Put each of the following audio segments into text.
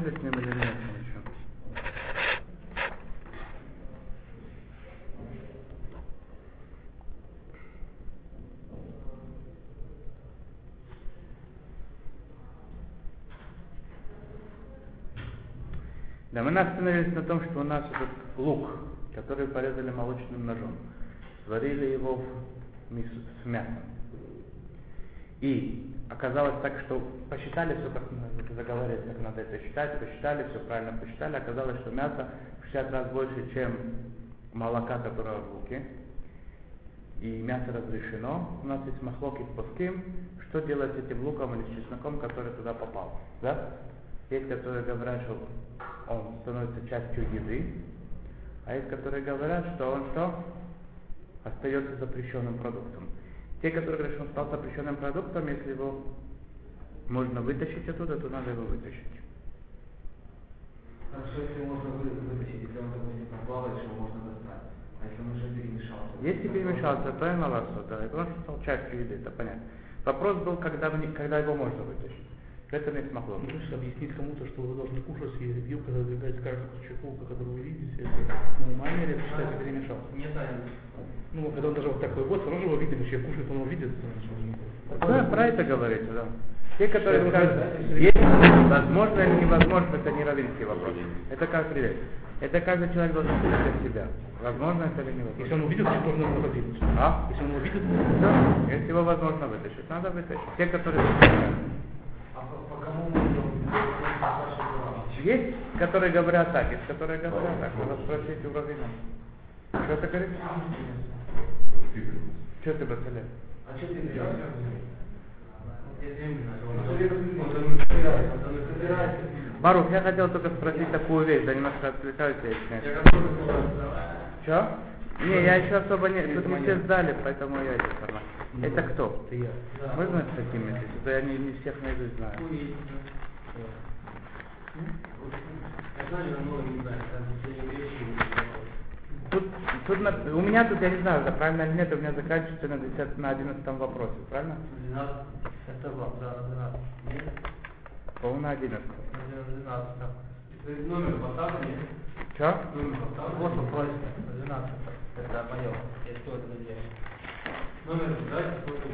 нет еще? Да, мы остановились на том, что у нас этот лук, который порезали молочным ножом, сварили его в мису с мясом. И оказалось так, что посчитали все, как заговорили, как надо это считать, посчитали, все правильно посчитали, оказалось, что мясо в 60 раз больше, чем молока, которое в луке. И мясо разрешено. У нас есть махлоки с плоским. Что делать с этим луком или с чесноком, который туда попал? Да? Есть, которые говорят, что он становится частью еды, а есть, которые говорят, что он что? Остается запрещенным продуктом. Те, которые говорят, что он стал запрещенным продуктом, если его можно вытащить оттуда, то надо его вытащить. Хорошо, если можно вытащить, если он, допустим, там плавает, что можно достать. А если он уже перемешался? Если перемешался, то и ласо, да, и он стал частью еды, это понятно. Вопрос был, когда, когда его можно вытащить. В этом есть махлок. Можешь объяснить кому-то, что вы должны кушать, и вилка задвигается каждый кусочек лука, который вы видите, это нормально или это считается перемешался? Нет, Ну, когда он даже вот такой вот, сразу его видно, человек кушает, он его видит. Да, про это говорится, да. Те, которые скажут, есть возможно или невозможно, это не равенский вопрос. Это как определять. Это каждый человек должен судить для себя. Возможно это или невозможно. Если он увидит, то можно его выдвинуть. А? Если он увидит, Да, если его возможно вытащить, надо вытащить. Те, которые... А по, по кому мы идем? Есть, которые говорят так, есть, которые говорят так. Надо спросить у раввина. Что ты говоришь? Что ты, Бацале? А что ты берешь? Марух, я хотел только спросить такую вещь, да немножко отвлекаюсь, я разговаривать. Что? Не, я еще особо не... Тут не все сдали, поэтому я это сама. Это кто? я. Можно с такими? Это я не, не всех наизусть знаю. Я знаю, но не знаю. Там последние вещи. Тут, на- у меня тут, я не знаю, да, правильно или нет, у меня заканчивается на, 10, на 11 вопросе, правильно? 12. Это вам, да, 12. Нет? По-моему, на 11. 12, да. Номер поставлен? Что? Номер поставлен. Вот вопрос. 12. Это мое. Я что это делаю? Номер, смотрю.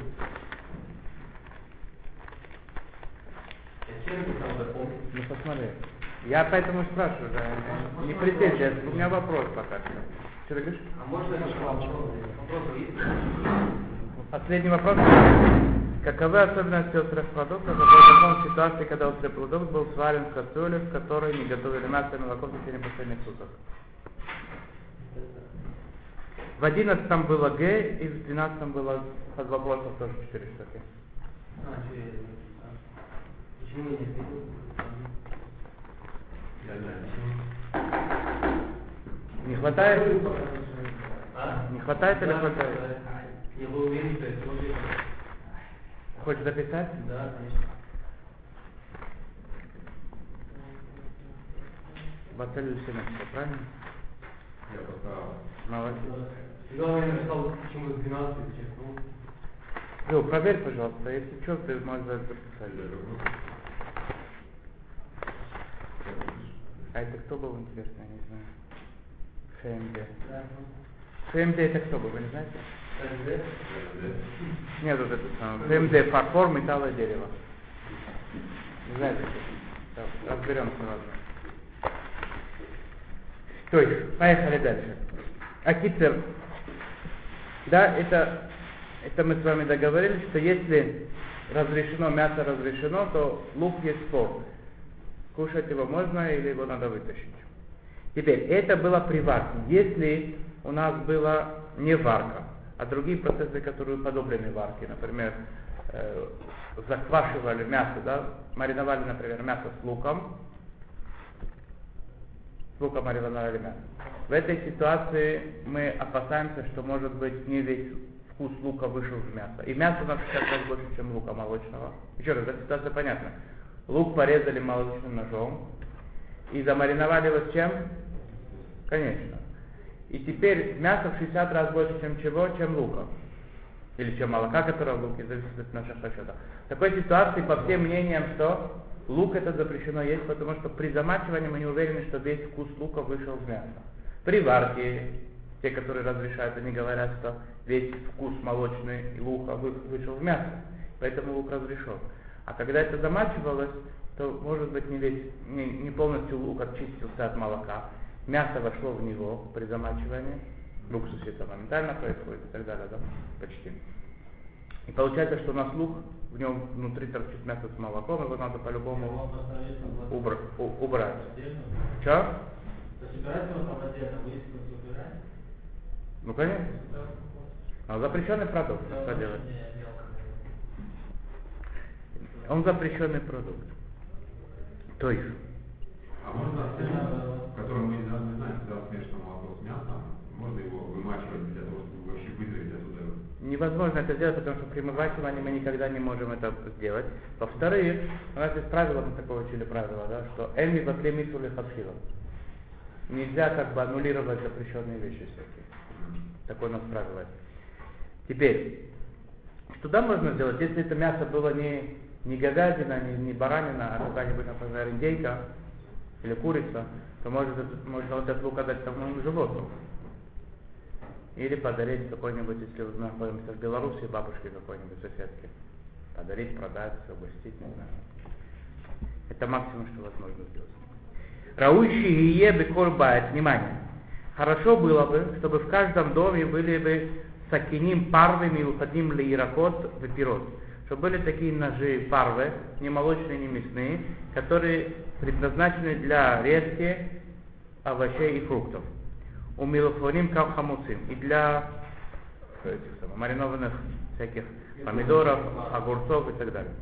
Я сервис там запомнил. Ну посмотри. Я поэтому спрашиваю, да. Не претензия, у меня вопрос пока что. Что ты говоришь? А можно я? Последний вопрос. Каковы особенности острых продуктов? Закон в ситуации, когда острый продукт был сварен в кастрюле, в которой не готовили мясо и молоко в течение последних суток? В одиннадцатом было Г, и в двенадцатом было под вопросом тоже четыре штуки. А, Почему я? Не хватает? А? Не хватает или хватает? да. Я был уверен, что это тоже. Хочешь записать? Да, конечно. Бацель все написал, правильно? Я поставил. Молодец. Главное, я написал, почему 12, честно. Лё, проверь, пожалуйста, если что, ты можешь записать. А это кто был, интересно, я не знаю. ФМД. ФМД это кто был, вы не знаете? ФМД? Нет, вот это самое. ФМД, фарфор, металл и дерево. Не знаете, что? Разберемся, ладно. То есть, поехали дальше. Акицер. Да, это, это мы с вами договорились, что если разрешено, мясо разрешено, то лук есть спор. Кушать его можно или его надо вытащить. Теперь, это было при варке. Если у нас была не варка, а другие процессы, которые подобрены варке, например, э, заквашивали мясо, да, мариновали, например, мясо с луком, с луком мариновали мясо. В этой ситуации мы опасаемся, что может быть не весь вкус лука вышел в мясо. И мясо у нас 60 раз больше, чем лука молочного. Еще раз, эта ситуация понятна. Лук порезали молочным ножом и замариновали его чем? Конечно. И теперь мясо в 60 раз больше, чем чего? Чем лука. Или чем молока, которое в луке, зависит от наших расчетов. В такой ситуации, по всем мнениям, что Лук это запрещено есть, потому что при замачивании мы не уверены, что весь вкус лука вышел в мясо. При варке, те, которые разрешают, они говорят, что весь вкус молочный лука вы- вышел в мясо, поэтому лук разрешен. А когда это замачивалось, то может быть не весь, не, не полностью лук очистился от молока, мясо вошло в него при замачивании, в уксусе это моментально происходит и так далее, да, почти. И получается, что у нас лук, в нем внутри торчит мясо с молоком, его надо по-любому на убра- убрать. Отдельно? Че? Ну конечно. А запрещенный продукт, что делать? Он запрещенный продукт. То есть, А можно который мы даже не знаем, когда смешано молоко с мясом, можно его вымачивать для того, чтобы вообще выдавить оттуда? невозможно это сделать, потому что при вымачивании мы никогда не можем это сделать. Во-вторых, у нас есть правило, мы такое учили правило, да, что эми батле митсуле хатхила. Нельзя как бы аннулировать запрещенные вещи всякие. Такое у нас правило. Теперь, что да можно сделать, если это мясо было не, не говядина, не, не баранина, а какая-нибудь, например, индейка или курица, то может, это- можно вот этот лук отдать тому животному. Или подарить какой-нибудь, если мы находимся в Беларуси, бабушке какой-нибудь соседке. Подарить, продать, угостить, не знаю. Это максимум, что возможно сделать. Раущий ие беколь баэт. Внимание. Хорошо было бы, чтобы в каждом доме были бы сакиним парвами уходим ли иракот в пирот. Чтобы были такие ножи парвы, не молочные, не мясные, которые предназначены для резки овощей и фруктов. У милофоним как хамуцим. И для этих самых, маринованных всяких помидоров, огурцов и так далее.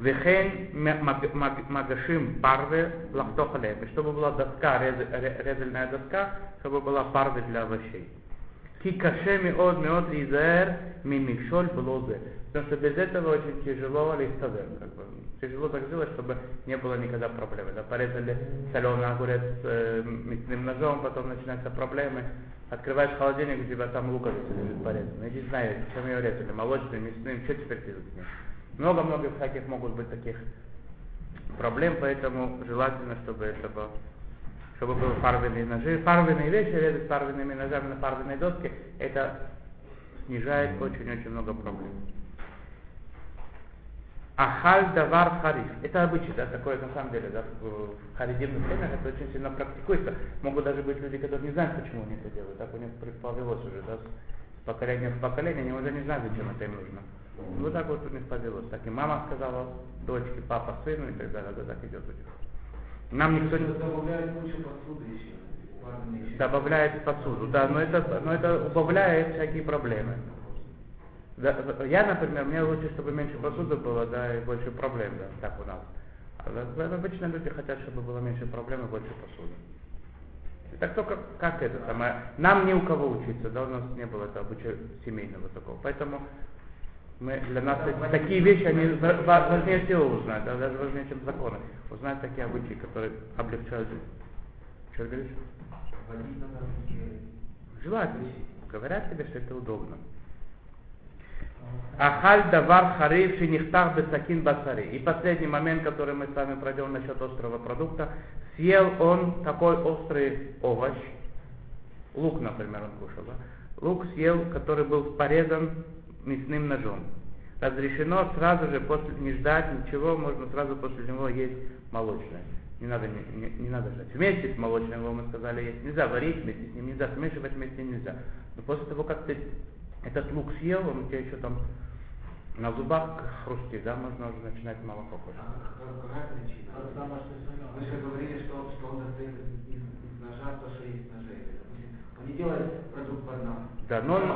Вехен маг- маг- магашим парве лахтохалем. Чтобы была доска, рез- ре- резальная доска, чтобы была парве для овощей. Ки кашеми от меот лизер мимикшоль блозе. Потому что без этого очень тяжело листовер. Как бы. Тяжело так сделать, чтобы не было никогда проблемы. Да, порезали соленый огурец э, мясным ножом, потом начинаются проблемы. Открываешь холодильник, у тебя там луковица лежит порезанная. Иди знай, чем ее резали, молочным, мясным, что теперь делать с ней? Много-много всяких могут быть таких проблем, поэтому желательно, чтобы это было чтобы были фарбенные ножи. Фарбенные вещи резать фарбенными ножами на фарбенной доске, это снижает очень-очень много проблем. Ахаль давар хариф. Это обычай, да, такое на самом деле, да, в харидимных семьях это очень сильно практикуется. Могут даже быть люди, которые не знают, почему они это делают. Так у них повелось уже, да, с поколения в поколение, они уже не знают, зачем это им нужно. Ну, Вот так вот у них повелось. Так и мама сказала дочке, папа сыну и так далее, да, так идет у них. Нам никто не... Добавляют кучу посуды еще. Добавляет посуду, да, но это, но это убавляет всякие проблемы. Да, я, например, мне лучше, чтобы меньше посуды было, да, и больше проблем, да, так у нас. А обычно люди хотят, чтобы было меньше проблем и больше посуды. Так только как это самое. Нам ни у кого учиться, да, у нас не было это обычая семейного такого. Поэтому мы, для нас такие вещи, они ва- ва- важнее всего узнать, да, даже важнее, чем законы. Узнать такие обычаи, которые облегчают жизнь. Что говоришь? Желательно. Говорят тебе, что это удобно. Ахаль давар хариф шинихтах бесакин басари. И последний момент, который мы с вами пройдем насчет острого продукта. Съел он такой острый овощ, лук, например, он кушал, да? лук съел, который был порезан мясным ножом. Разрешено сразу же, после, не ждать ничего, можно сразу после него есть молочное. Не надо, не, не- не надо ждать. Вместе с молочным, его мы сказали, есть нельзя, варить вместе с ним нельзя, смешивать вместе нельзя. Но после того, как ты этот лук съел, он у тебя еще там на зубах хрустит, да, можно уже начинать молоко кушать. А как- какая причина? Вы же говорили, что, что он достает из, ножа то, что есть в ноже. Допустим, Он не делает продукт под нас. Да, но он,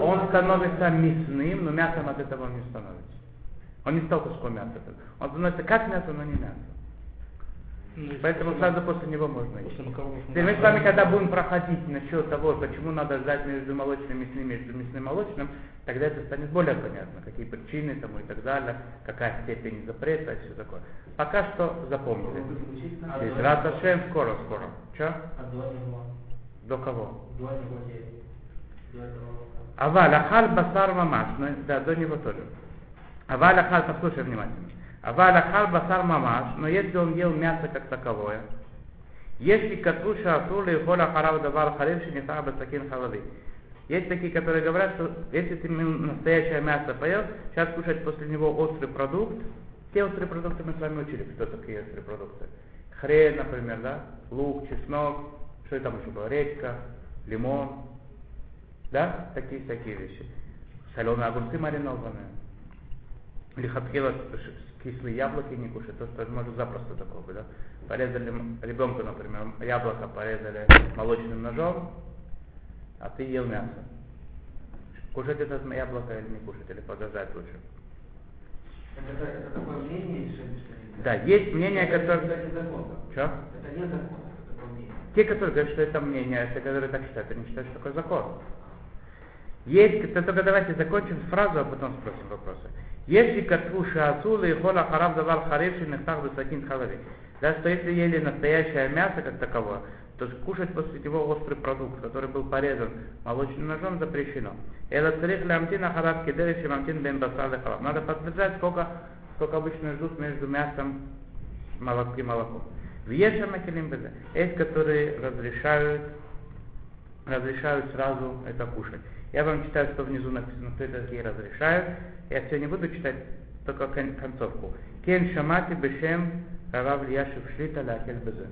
Он он- становится мясным, но мясом от этого он не становится. Он не стал куском мяса. Он становится как мясо, но не мясо. Ну, Поэтому сразу после него можно есть. макаронов Теперь мы с вами, когда будем проходить насчет того, почему надо ждать между молочным и мясным, между мясным и молочным, тогда это станет более понятно, какие причины тому и так далее, какая степень запрета и все такое. Пока что запомнили. А Здесь Рад Ашем скоро, скоро. Че? А до него? До кого? До него есть. До этого лука. Аваль ахаль басар мамаш. Ну, да, до него тоже. Аваль ахаль, послушай внимательно. Аваля хал басар мамаш, но если он ел мясо как таковое, если катуша асули холя харав давар харивши не хаба сакин халави. Есть такие, которые говорят, что если ты настоящее мясо поел, сейчас кушать после него острый продукт, те острые продукты мы с вами учили, кто такие острые продукты. Хрен, например, да, лук, чеснок, что там еще было, редька, лимон, да, такие всякие вещи. Соленые огурцы маринованные. Или кислые яблоки не кушать, то что может запросто быть, да. Порезали ребенку, например, яблоко порезали молочным ножом, а ты ел мясо. Кушать это яблоко или не кушать, или подождать лучше. Это, это такое мнение, что Да, есть мнение, это, которое... Это не закон. Что? Это не закон, это такое мнение. Те, которые говорят, что это мнение, те, которые так считают, они считают, что такое закон. Есть, то только давайте закончим фразу, а потом спросим вопросы. Если катву шаасулы и хола харав давар харивши нехтах высокин халави. Да, что если ели настоящее мясо как таковое, то кушать после него острый продукт, который был порезан молочным ножом, запрещено. Это царих лямтин ахарав кедериш и мамтин бен басал и халав. Надо подтверждать, сколько, сколько обычно ждут между мясом молок и молоком. Вьеша макелим безе. Есть, которые разрешают, разрешают сразу это кушать. Я вам читаю, что внизу написано, кто это такие разрешают. Я все не буду читать, только кон- концовку. Кен шамати бешем рав Ильяшев шлита лахель безе.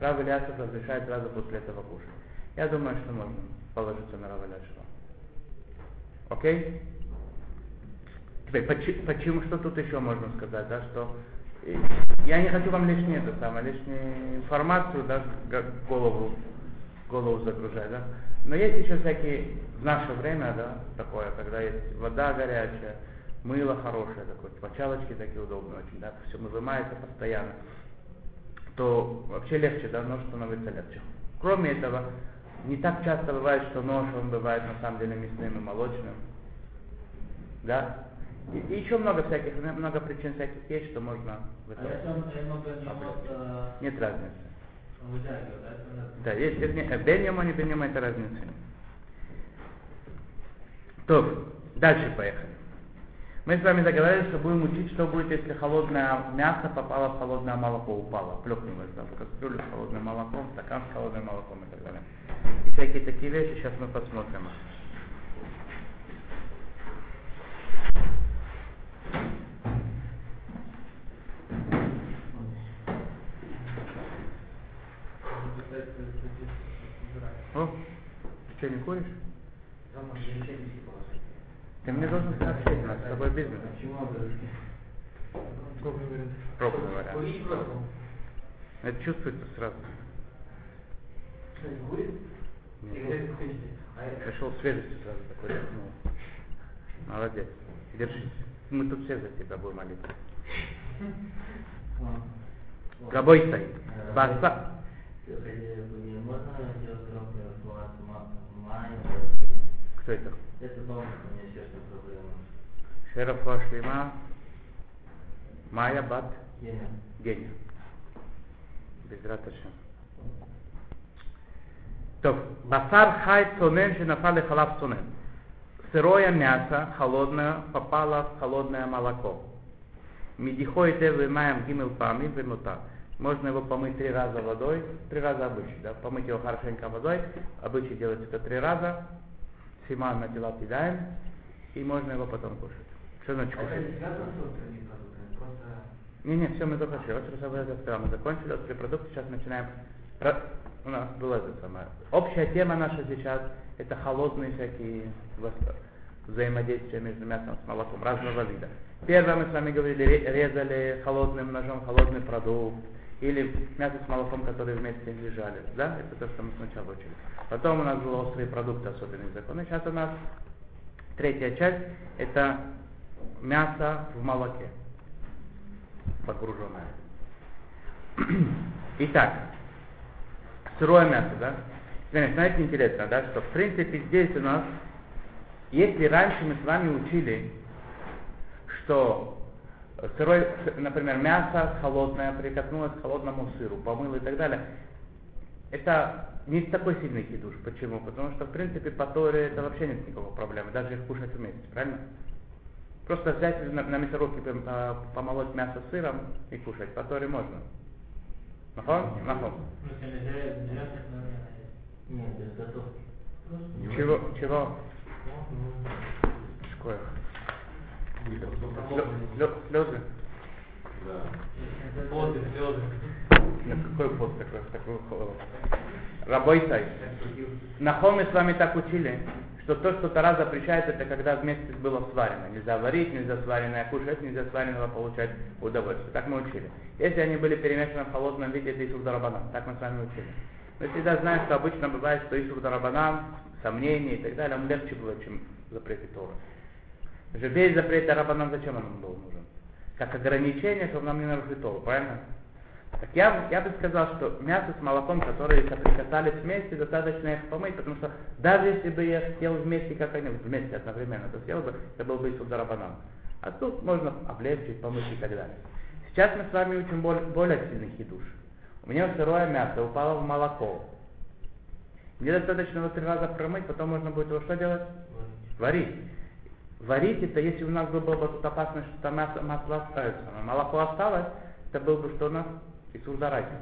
Рав Ильяшев разрешает сразу после этого кушать. Я думаю, что можно положиться на Рава Ильяшева. Окей? Теперь, почему, почему, что тут еще можно сказать, да, что я не хочу вам лишнее, это самое, лишнюю информацию, да, голову, голову загружать, да. Но есть еще всякие, в наше время, да, такое, когда есть вода горячая, мыло хорошее такое, мочалочки такие удобные очень, да, все вымывается постоянно, то вообще легче, да, нож становится легче. Кроме этого, не так часто бывает, что нож, он бывает на самом деле мясным и молочным, да. И, и еще много всяких, много причин всяких есть, что можно в А немного Нет разницы. да, есть беньяма, не беньяма, это разница. То, дальше поехали. Мы с вами договорились, что будем учить, что будет, если холодное мясо попало в холодное молоко, упало, плюхнулось да, в кастрюлю с холодным молоком, стакан с холодным молоком и так далее. И всякие такие вещи сейчас мы посмотрим. О, ты не куришь? Ты мне должен сообщить, у нас с тобой бизнес. Курить просто. Это чувствуется сразу. Нет. А Пришел свежестью сразу такой рискнул. Молодец. Держись. Мы тут все за тебя будем молиться. Габой стоит. Баса. Можно делать информацию май, Кто это? Это меня сердце проблема. Шерафа Шлима. Майя Бат. Геня. Геня. То, басар хай цонен, напали халав цонен. Сырое мясо, холодное, попало в холодное молоко. Медихоите вымаем гимел пами вымута. Можно его помыть три раза водой, три раза обычно, да, помыть его хорошенько водой, обычно делать это три раза, симан на тела кидаем, и можно его потом кушать. Что значит А кушать? не. Не, все, мы только. Острый собой я сказал, мы закончили острый продукт, сейчас начинаем. У нас было это самое. Общая тема наша сейчас это холодные всякие взаимодействия между мясом с молоком разного вида. Первое мы с вами говорили, ре- резали холодным ножом холодный продукт, или мясо с молоком, которые вместе лежали. Да, это то, что мы сначала учили. Потом у нас были острые продукты, особенные законы. Сейчас у нас третья часть, это мясо в молоке погруженное. Итак, сырое мясо, да? Теперь, знаете, интересно, да, что в принципе здесь у нас, если раньше мы с вами учили, что сырой, например, мясо холодное прикоснулось к холодному сыру, помыло и так далее, это не такой сильный хидуш. Почему? Потому что, в принципе, по Торе это вообще нет никакой проблемы, даже их кушать вместе, правильно? Просто взять на, на мясорубке а, помолоть мясо сыром и кушать. По Торе можно. Нахон? Нахон. Ну, если нельзя, Слезы? Да. Слезы. Нет, какой пост такой? такой холод? Работай. Нахом мы с вами так учили, что то, что Тара запрещает, это когда вместе было сварено. Нельзя варить, нельзя сваренное кушать, нельзя сваренного получать удовольствие. Так мы учили. Если они были перемешаны в холодном виде, это Исур Дарабанан. Так мы с вами учили. Мы всегда знаем, что обычно бывает, что Исур Дарабанан, сомнения и так далее, он легче было, чем запреты Тора. Же весь запрет Дарабанан зачем он нам был нужен? Как ограничение, чтобы нам не нарушить Тору, правильно? Так я, я бы сказал, что мясо с молоком, которые соприкасались вместе, достаточно их помыть, потому что даже если бы я съел вместе, как они вместе одновременно, то съел бы, это был бы и сударабанан. А тут можно облегчить, помыть и так далее. Сейчас мы с вами учим более, более сильный хидуш. У меня сырое мясо упало в молоко. Мне достаточно его три раза промыть, потом можно будет его что делать? Варить. Варить это, если у нас была бы тут опасность, что там масло, масло остается, но молоко осталось, это был бы что у нас? Исур Дараки.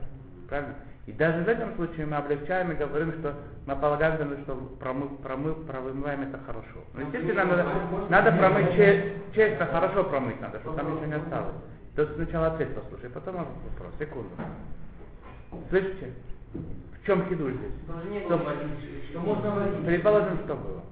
Правильно? И даже в этом случае мы облегчаем и говорим, что мы полагаем, что промы, промы, промываем это хорошо. Но естественно, надо, надо промыть честь, честь хорошо промыть надо, чтобы там ничего не осталось. То есть сначала ответ послушай, потом вопрос. Секунду. Слышите? В чем хиду здесь? Что- было что можно. Предположим, что было.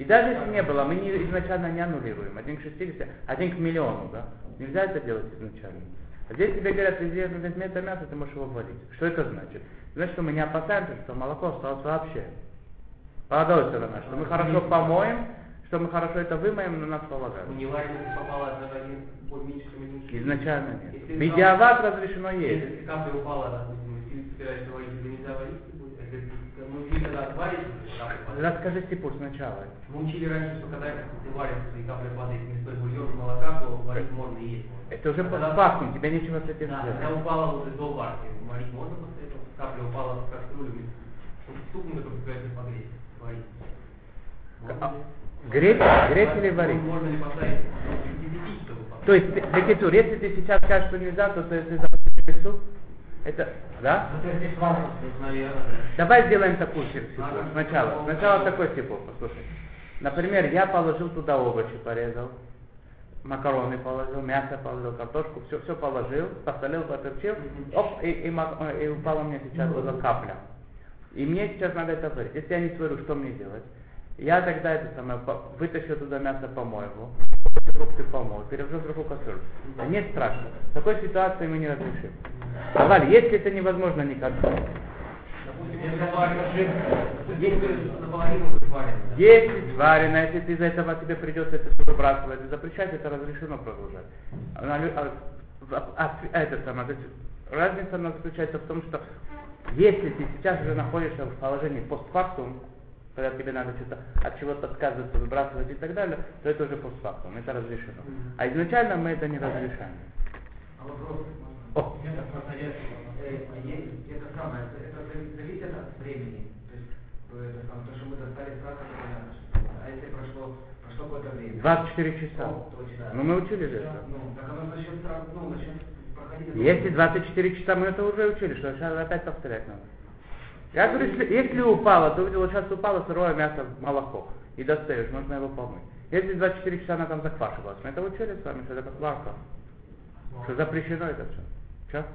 И даже если не было, мы не, изначально не аннулируем. Один к 60, один к миллиону, да? Нельзя это делать изначально. А здесь тебе говорят, если возьми это мясо, ты можешь его варить. Что это значит? Значит, что мы не опасаемся, что молоко осталось вообще. Молодой сторона, что мы хорошо помоем, что мы хорошо это вымоем, но нас полагают. Не если меньше, чем. Изначально нет. Если Медиават разрешено Если есть. капля упала, допустим, и ты собираешься варить, нельзя варить, ну, ты когда падает. Расскажи Степур сначала. Мы учили раньше, что когда ты варишь, и капля падает в мясной бульон молока, то варить можно и есть. Это уже А когда- постфактум, тебе нечего с этим Да, сделать. когда упала уже до варки, варить можно после этого? Капля упала в кастрюлю, чтобы стукнуть, только собираешься погреть, варить. А? Греть, греть или варить? Можно ли поставить? То есть, Бекитур, если ты сейчас скажешь, что нельзя, то ты, запрещаешь суп? Это, да? Ну, да. Давай сделаем такую. Надо. Сначала. Сначала такой сипу, послушай. Например, я положил туда овощи, порезал, макароны положил, мясо положил, картошку, все, все положил, посолил, поперчил, оп, и, и, ма- э, и упала мне сейчас туда капля. И мне сейчас надо это варить. Если я не сварю, что мне делать? Я тогда это самое, вытащу туда мясо, помою его, фрукты помою, перевожу в другую кастрюлю. Нет страшно. В такой ситуации мы не разрешим. Давай, если это невозможно если сварено, да? Если сварено, если ты из-за этого тебе придется это все выбрасывать и запрещать, это разрешено продолжать. А, а- а- а- это самое, то есть разница она заключается в том, что если ты сейчас уже находишься в положении постфактум, когда тебе надо что-то от чего-то отказываться, выбрасывать и так далее, то это уже постфактум, это разрешено. А изначально мы это не разрешаем. А вопрос О, можно? Э, есть это самое, это, это зави- зависит от времени. То есть, э, это самое, то, что мы достали сразу, это это. А если прошло, прошло какое-то время? 24 часа. О, точно. Ну мы учили же это. Ну, так оно сразу, ну, проходить. Если 24 часа, мы это уже учили, что сейчас опять повторять надо. Я говорю, если, если упало, ты увидел, сейчас упало сырое мясо в молоко, и достаешь, можно его помыть. Если 24 часа она там заквашивалась, мы это учили с вами, что это как варка, что запрещено это все. Что?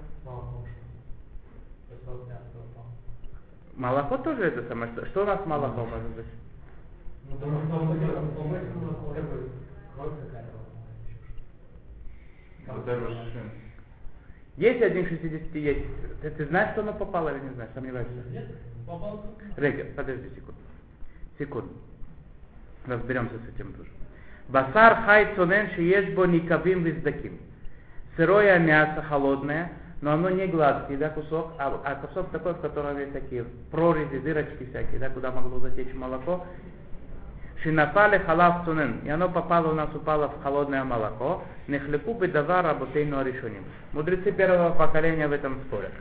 Молоко тоже это самое, что, что у нас молоко может быть? Ну, потому что он ну, кровь какая-то. Есть один 60 есть. Ты, ты знаешь, что оно попало или не знаешь? Сомневаешься? Нет, попал Рега, подожди секунду. Секунду. Разберемся с этим тоже. Басар хай цунен шиешбо никавим виздаким. Сырое мясо холодное, но оно не гладкий, да, кусок, а, а кусок такой, в котором есть такие прорези, дырочки всякие, да, куда могло затечь молоко. Шинапали халав цунен, и оно попало у нас, упало в холодное молоко. Нехлеку бы давар работейну решением. Мудрецы первого поколения в этом спорят.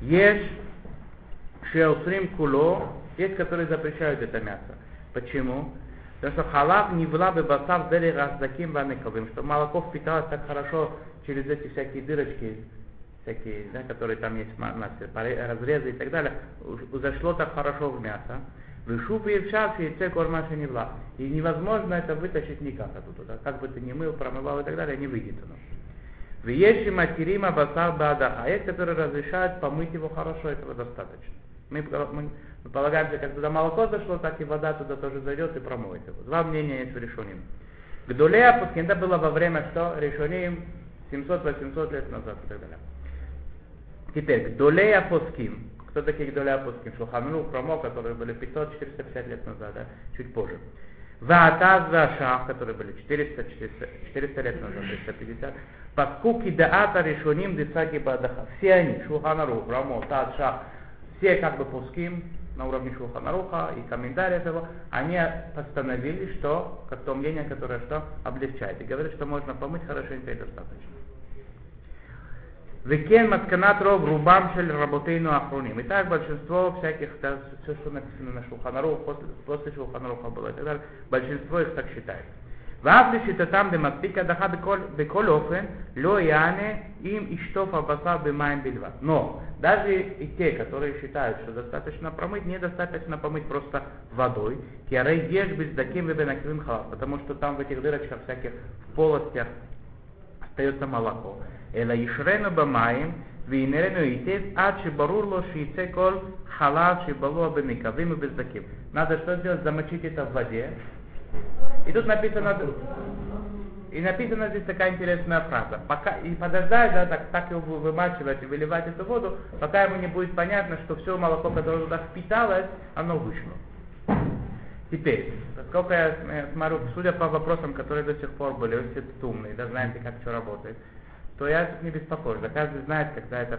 Ешь Шеусрим куло, есть, которые запрещают это мясо. Почему? Потому что халав не была бы басав дели раздаким ваныковым, что молоко впиталось так хорошо через эти всякие дырочки, всякие, да, которые там есть разрезы и так далее, зашло так хорошо в мясо. Вышу появшавший яйце кормаши не вла. И невозможно это вытащить никак оттуда. Да? Как бы ты ни мыл, промывал и так далее, не выйдет оно. В Еши материма басар бадаха. А есть, которые разрешают помыть его хорошо, этого достаточно. Мы, мы, мы полагаемся, как туда молоко зашло, так и вода туда тоже зайдет и промоет его. Два мнения есть в решении. Гдулея Пускин, это было во время что? Решением 700-800 лет назад и так далее. Теперь, Гдулея Пускин. Кто такие Гдулея Пускин? Шуханрух, Промо, которые были 500-450 лет назад, да? чуть позже. Ваатаз Вашах, которые были 400, 400, 400 лет назад, 350. Поскуки Даата Решуним Дисаки Бадаха. Все они, Шуханарух, Рамо, Таз, Шах, все как бы пуским на уровне Шуханаруха и комментариев его, они постановили, что, как то мнение, которое что облегчает. И говорят, что можно помыть хорошенько и достаточно. Векен матканат ров рубам шель работейну ахруним. Итак, большинство всяких, да, все, что написано на Шуханарух, после, после Шуханаруха было и так далее, большинство их так считает. ואף לשיטתם דמספיק הדחה בכל, בכל אופן, לא יענה אם ישטוף הבשר במים בלבד. Но даже и те, которые считают, что достаточно промыть, недостаточно помыть просто водой, киарей ешь без даким и бенакивим халат, потому что там в этих дырочках всяких в полостях остается молоко. אלא ישרנו במים וינרנו היטב עד שברור לו שיצא כל חלב שבלוע במקבים ובסדקים. Надо что сделать? Замочить это в воде. И тут написано, и написана здесь такая интересная фраза. Пока, и подождать, да, так, так его вымачивать и выливать эту воду, пока ему не будет понятно, что все молоко, которое туда впиталось, оно вышло. Теперь, поскольку я смотрю, судя по вопросам, которые до сих пор были, вы все умные, да, знаете, как что работает, то я тут не беспокоюсь. Да каждый знает, когда это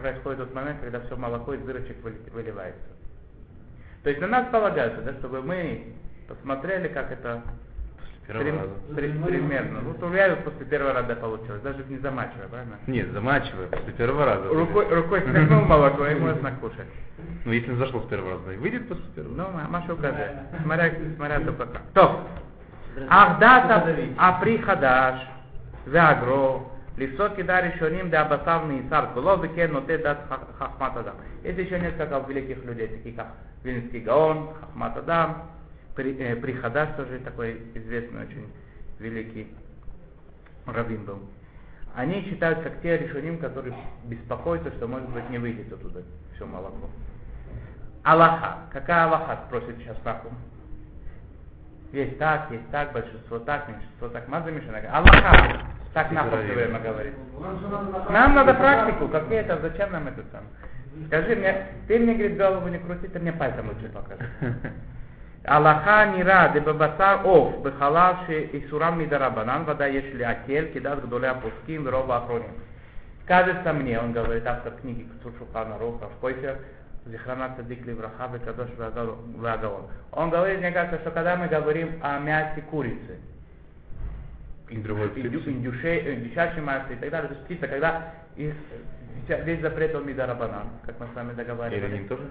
происходит тот момент, когда все молоко из дырочек выливается. То есть на нас полагается, да, чтобы мы посмотрели, как это Прим, при, примерно. Ну, то я после первого раза получилось, даже не замачивая, правильно? Нет, замачивая, после первого раза. Рукой, рукой смехнул молоко, и можно кушать. Ну, если зашло с первого раза, выйдет после первого? Ну, Маша укажет. Смотря, смотря только как. То. Ахдата априхадаш, веагро, Лицо кида решоним да абасавный исар куло веке ноте дат хахматадам. Есть еще несколько великих людей, такие как Вильнский Гаон, Хахмат Адам, Прихадаш тоже такой известный очень великий раввин был. Они считаются как те решоним, которые беспокоятся, что может быть не выйдет оттуда все молоко. Аллаха. Какая Аллаха, спросит сейчас Рахум. Есть так, есть так, большинство так, меньшинство так. Мазамишина. Аллаха. Так нам все время говорит. Нам надо практику. Как это, зачем нам это сам? Скажи мне, ты мне, говорит, голову не крути, ты мне пальцем лучше покажи. Аллаха нира де бабасар ов бехалав ше исурам мидарабанан вода ешли акель кидат гдоле апуским рова ахроним. Кажется мне, он говорит, автор книги Шухана Руха, в койсе Зихрана Цадик Ливраха Бекадош Вагаон. Он говорит, мне кажется, что когда мы говорим о мясе курицы, индюше, индюшачье мясо и так далее, то есть птица, когда их, весь запрет он мидарабанан, как мы с вами договаривались. И Ленин тоже?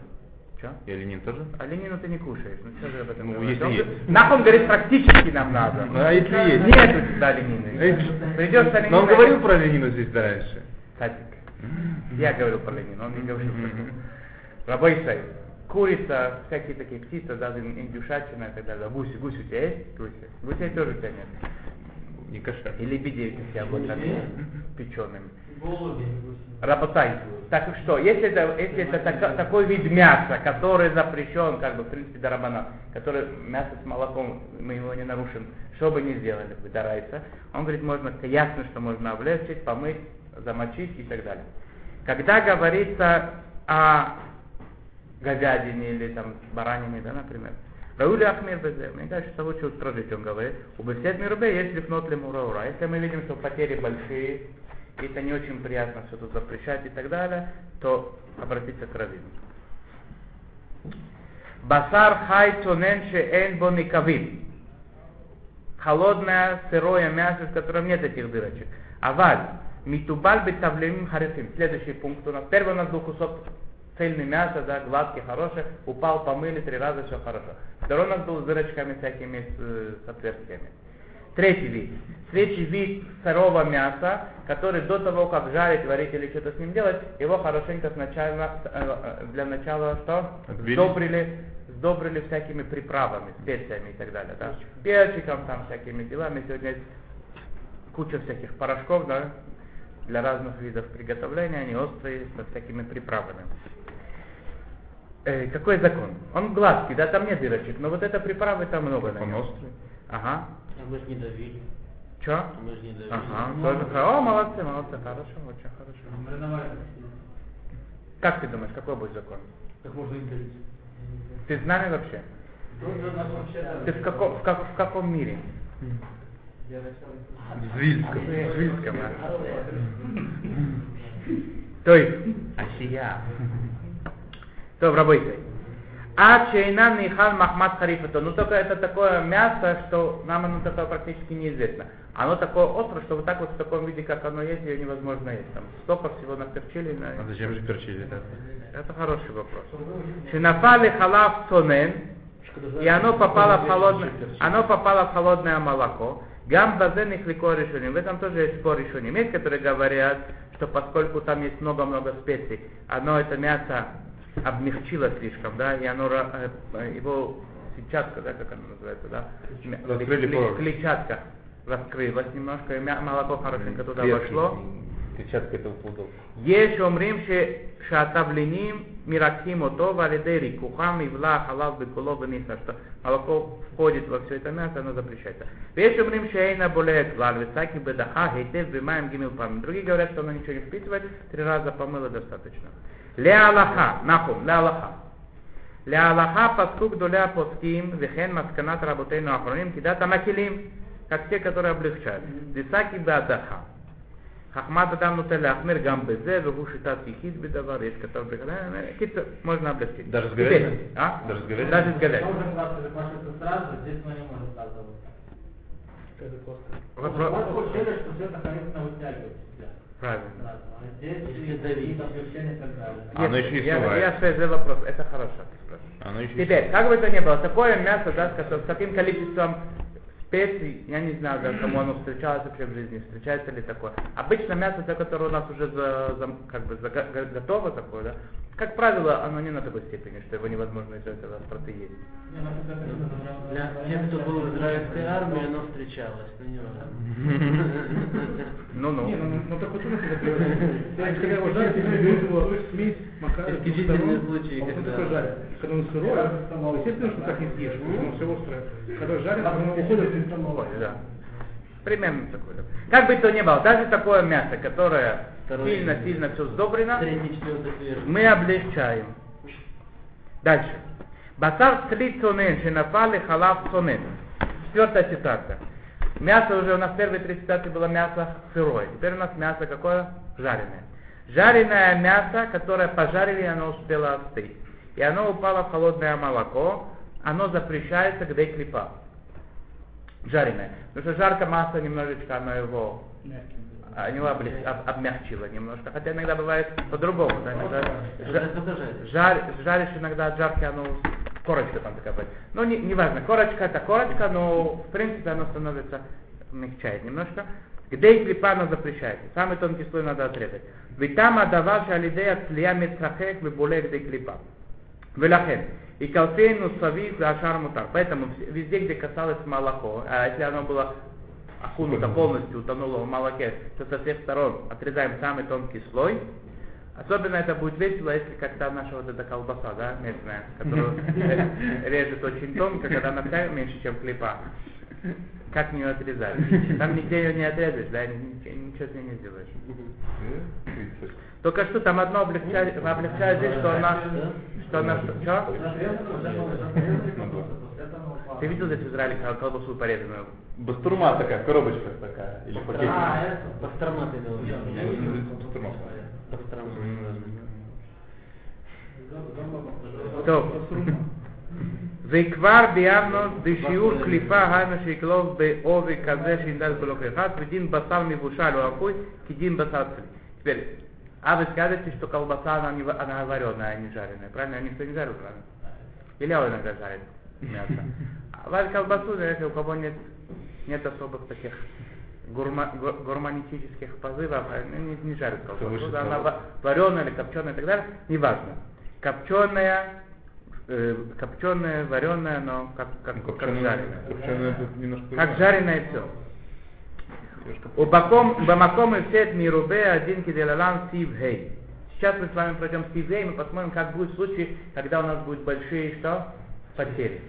Что? И Ленин тоже? А Ленину ты не кушаешь. Ну что же об этом Ну, говорить? если Он есть. Нахуй, говорит, практически нам надо. Ну, а если есть? Нет у тебя Ленина. Придешь с Но он говорил про Ленину здесь раньше. Садик. Я говорил про Ленина, он не говорил про Ленина. Рабойсай. Курица, всякие такие птицы, даже индюшатина и так далее. Гуси, гуси у тебя есть? Гуси. Гусей тоже у тебя нет. Не кошер. И лебедей у тебя вот так. Рапотай. Так что, если это, если это так- такой вид мяса, который запрещен, как бы, в принципе, дарабана, который мясо с молоком, мы его не нарушим, что бы ни сделали, выдарается, он говорит, можно, ясно, что можно облегчить, помыть, замочить и так далее. Когда говорится о говядине или там баранине, да, например, Раули Ахмир Безе, мне кажется, что лучше устражить, он говорит, у Бесед Мирбе есть лифнот ли мураура. Если мы видим, что потери большие, и это не очень приятно тут запрещать и так далее, то обратиться к раввину. Басар хай тонен эн бо никавим. Холодное, сырое мясо, в котором нет этих дырочек. Аваль, митубаль бетавлемим харифим. Следующий пункт у нас. Первый у нас был кусок цельное мясо, да, гладкий, хороший, упал, помыли три раза, все хорошо. Второй у нас был с дырочками всякими, с, э, с отверстиями. Третий вид. Третий вид сырого мяса, который до того, как жарить, варить или что-то с ним делать, его хорошенько сначала, э, э, для начала что? Сдобрили, сдобрили всякими приправами, специями и так далее. Да? Перчиком, там всякими делами. Сегодня есть куча всяких порошков, да, для разных видов приготовления, они острые, со всякими приправами. Э, какой закон? Он гладкий, да, там нет дырочек, но вот это приправы там много на Он нем. острый. Ага. А мы же не давили. Чё? Мы же не давили. Ага, тоже хорошо. О, молодцы, молодцы, хорошо, очень хорошо. Как ты думаешь, какой будет закон? Как можно им? Ты с нами вообще? Ты в каком, в, как, в каком мире? В Вильском. В Вильском, да. То есть, Асия. То, рабойте. А чейна нихал махмад харифато. Ну только это такое мясо, что нам оно такое практически неизвестно. Оно такое острое, что вот так вот в таком виде, как оно есть, ее невозможно есть. Там столько всего наперчили. На... А зачем же перчили? Это хороший вопрос. Шинафали халав цонен, и оно попало в холодное, оно попало в холодное молоко. Гам базен лико решением. В этом тоже есть спор решением. Есть, которые говорят, что поскольку там есть много-много специй, оно это мясо обмягчило слишком, да, и оно э, его сетчатка, да, как она называется, да, клетчатка раскрылась немножко, и молоко хорошенько туда вошло. Клетчатка это упудал. Есть умрим, шатавленим, мираким ото, валидери, кухам, ивла, халав, бекуло, вниса, что молоко входит во все это мясо, оно запрещается. Есть умрим, шейна, болеет, лал, висаки, бедаха, хейтев, бимаем, гимил, памин. Другие говорят, что оно ничего не впитывает, три раза помыло достаточно. להלכה, נחום, להלכה. להלכה פסקו גדולי הפוסקים וכן מסקנת רבותינו האחרונים כדת המקלים, как те, которые облегчают. דסקי בהדחה. חכמת אדם נוטה להחמיר גם בזה, והוא שיטת יחיד בדבר, יש כתב בכלל, קיצור, можно облегчить. Даже с Теперь, говядиной? а? Даже с говядиной? Даже с говядиной. Там уже классно заквашивается сразу, здесь мы не можем сказываться. Это классно. Вопрос- Это. Правильно. Оно еще и я, я за вопрос, это хорошо, ты спрашиваешь. Оно еще Теперь, как бы то ни было, такое мясо, да, с, с таким количеством специй, я не знаю, да, кому оно встречалось вообще в жизни, встречается ли такое. Обычно мясо, то, которое у нас уже за, за- как бы за- го- готово такое, да, как правило, оно не на такой степени, что его невозможно из этого остроты есть. Ну, Для тех, кто был в израильской армии, оно встречалось, но не важно. Ну-ну. Не, ну, ну так вот у нас это. Когда его смесь, двух Исключительные случаи, а он когда-. Когда он сырой, то естественно, что так не съешь, потому что оно все острое. Когда жарят, оно уходит да. Примерно такое. Как бы то ни было, даже такое мясо, которое. Сильно-сильно все сдобрено, мы облегчаем. Дальше. Басар цли цонен, шинафали халав цонен. Четвертая цитата. Мясо уже у нас первые три цитаты было мясо сырое. Теперь у нас мясо какое? Жареное. Жареное мясо, которое пожарили, оно успело остыть. И оно упало в холодное молоко, оно запрещается к клипа. Жареное. Потому что жарко масло немножечко, оно его а, его облег- об- обмягчило немножко. Хотя иногда бывает по-другому. Да, иногда жа- Сколько жаришь? жар- жаришь иногда от жарки, оно корочка там такая бывает. Ну, не, не важно, корочка это корочка, но в принципе оно становится, мягчает немножко. Где и клипа оно запрещается. Самый тонкий слой надо отрезать. Ведь там отдававший алидея тлия мецахек выбуле где клипа. Велахен. И калфейну савив за ашар мутар. Поэтому везде, где касалось молоко, а если оно было окунуто полностью, утонуло в молоке, то со всех сторон отрезаем самый тонкий слой. Особенно это будет весело, если когда наша вот эта колбаса, да, местная, которую э, режет очень тонко, когда она вся меньше, чем клепа. Как мне ее отрезать? Там нигде ее не отрезаешь, да, ничего, ничего с ней не сделаешь. Только что там одно облегчает, облегчает здесь, что она, что она, что, чё? Ты видел здесь в Израиле кол- колбасу порезанную? Бастурма такая, коробочка такая. Или пакетик. А, это Пастерма ты имел в виду. Я не знаю, Бастурма. Пастерма. טוב. וכבר ביארנו בשיעור קליפה היינו שיקלוב בעובי כזה שינדל בלוק אחד ודין בשר מבושל או אפוי כדין בשר צלי. А вы скажете, что колбаса, она, не, она вареная, а не жареная, правильно? Никто не жарил, правильно? Или я иногда жарит. мяса. А варить колбасу, если у кого нет, нет особых таких гурма, гу- гурманистических позывов, ну, не, не жарят колбасу, да, она вареная или копченая и так далее, неважно. Копченая, э, копченая, вареная, но как, как, Ну, как копченая- жареная. копченая тут немножко Как другое. жареное все. Убаком, бамаком и сет мирубе один киделалан сив гей. Сейчас мы с вами пройдем сив гей, мы посмотрим, как будет в случае, когда у нас будут большие что? Потери.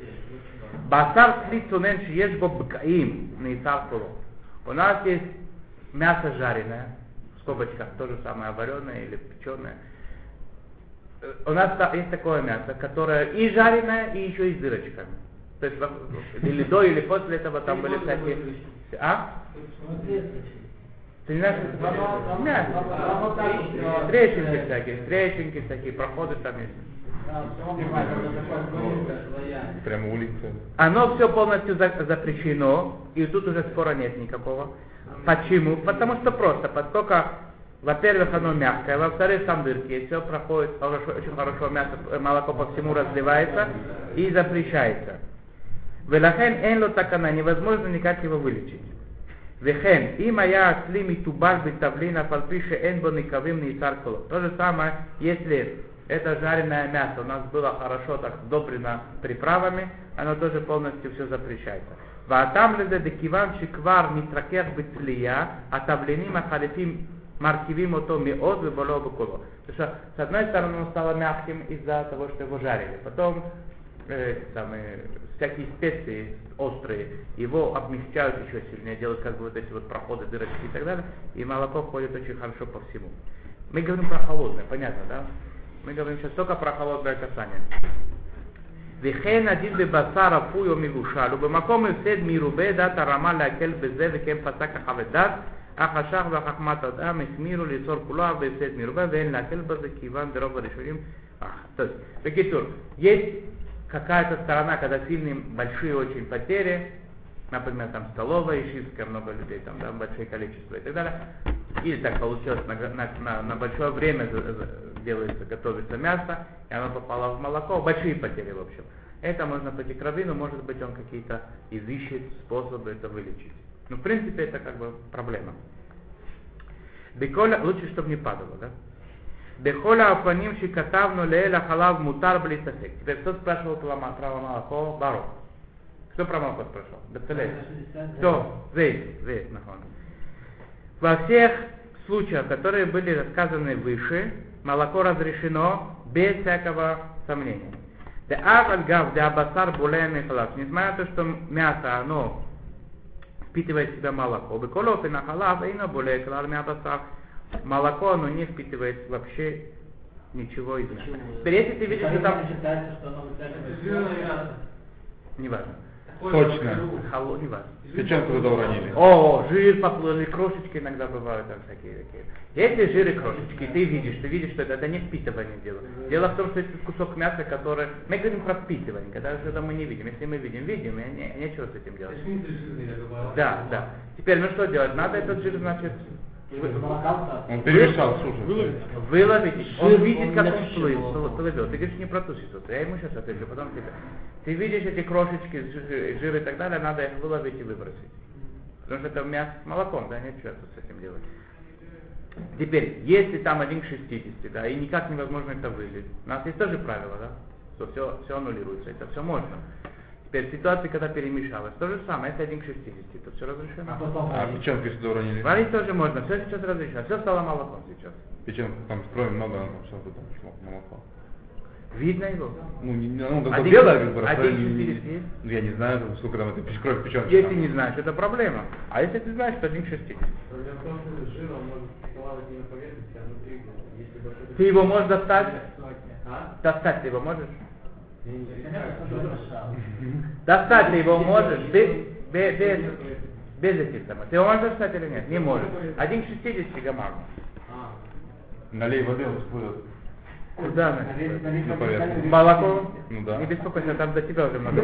Басар слицунен шиеш бо бкаим куло. У нас есть мясо жареное, в скобочках то же самое, вареное или печеное. Э, У нас есть такое мясо, которое и жареное, и еще и с дырочками. То есть во- или до, или после этого там были всякие... А? Ты не знаешь, что это мясо? Трещинки всякие, трещинки всякие, проходы там есть. Прямо улица. Оно все полностью за- запрещено, и тут уже спора нет никакого. Почему? Потому что просто, поскольку, во-первых, оно мягкое, во-вторых, там дырки, есть, все проходит хорошо, очень хорошо, мясо, э, молоко по всему разливается и запрещается. Велахен энло такана, невозможно никак его вылечить. Вехен, и моя слими тубаль битавлина фальпише энбо никавим ни царколо. То же самое, если это жареное мясо у нас было хорошо так сдобрено приправами, оно тоже полностью все запрещается. Шиквар нитракех бицлия, а тавленим ахалифим маркивим ото миод веболо бекуло. Потому что, с одной стороны, он стало мягким из-за того, что его жарили. Потом э, эти самые, всякие специи острые, его обмягчают еще сильнее, делают как бы вот эти вот проходы, дырочки и так далее, и молоко входит очень хорошо по всему. Мы говорим про холодное, понятно, да? Мы говорим сейчас только про холодное касание. וכן הדין בבשר אפוי או מבושל, ובמקום הפסד מרובה דת הרמה להקל בזה וכן פסק החוות דת, אך השח וחכמת אדם החמירו לאסור כולו בהפסד מרובה ואין להקל בזה כיוון דרוב הראשונים. Ах, то есть, Бекитур, есть какая-то сторона, когда сильные, большие очень потери, например, там столовая ишивская, много людей, там, да, большое количество и так далее, или так получилось, на, на, на, на большое время делается, готовится мясо, и оно попало в молоко, большие потери, в общем. Это можно пойти к раввину, может быть, он какие-то изыщет способы это вылечить. Ну, в принципе, это как бы проблема. Беколя, лучше, чтобы не падало, да? Бехоля афаним шикатавну леэля халав мутар блисафек. Теперь кто спрашивал про молоко? Бару. Кто про молоко спрашивал? Бецелель. Кто? Зейд. Зейд. Во всех случаях, которые были рассказаны выше, молоко разрешено без всякого сомнения. Да авальгав, да абасар булен и халав. Несмотря на то, что мясо, оно впитывает в себя молоко. Беколофи на халав, и на более клар абасар. Молоко, оно не впитывает вообще ничего из мяса. Теперь, если ты видишь, что там... считается, что оно вытягивает. Неважно. Точно. Холо, неважно. Печенку туда уронили. О, жир поплыли, крошечки иногда бывают там всякие такие. Если жир и крошечки, ты видишь, ты видишь, что это, это не впитывание дело. Дело в том, что это кусок мяса, который... Мы говорим про впитывание, когда что-то мы не видим. Если мы видим, видим, и не, нечего с этим делать. Да, да. Теперь, ну что делать? Надо этот жир, значит, Он перемешал, слушай. выловить. Он видит, как он плыл, плывет. Ты говоришь не про ту ситуацию. Я ему сейчас отвечу, потом тебе. Ты видишь эти крошечки, жи- жир и так далее, надо их выловить и выбросить. Потому что это мясо с молоком, да, нечего тут с этим делать. Теперь, если там 1 к 60, да, и никак невозможно это вылить, у нас есть тоже правило, да, что все, все аннулируется, это все можно. Теперь, в ситуации, когда перемешалось, то же самое, если 1 к 60, то все разрешено. А печенку сюда уронили. Варить тоже можно, все сейчас разрешено, все стало молоком сейчас. Печенку там строим много, там все там шло молоко. Видно его. Ну, не, ну, как бы Один- белое, как бы, один есть? ну, я не знаю, сколько там это кровь печенки. Если там. не знаешь, это проблема. А если ты знаешь, то 1 к 60. Проблема в том, что жир, он может плавать не на поверхности, а внутри, если большой... Ты его можешь достать? А? Достать ты его можешь? Достать ты его можешь без, без, без, самых. Ты его можешь достать или нет? Не можешь. 1 к 60 гамар. А. Налей воды, он всплывет. Куда она? На поверхность. Молоко? Ну да. Не беспокойся, там до тебя уже много.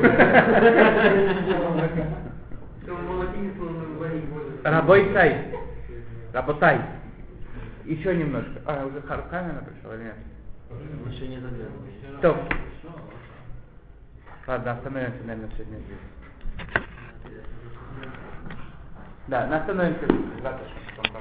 Рабой тай. Работай. Еще немножко. А, уже Харканина пришел или нет? Еще не заглянул. Pa da, sam jedan se nema srednje. Da, nastavno je se zato što.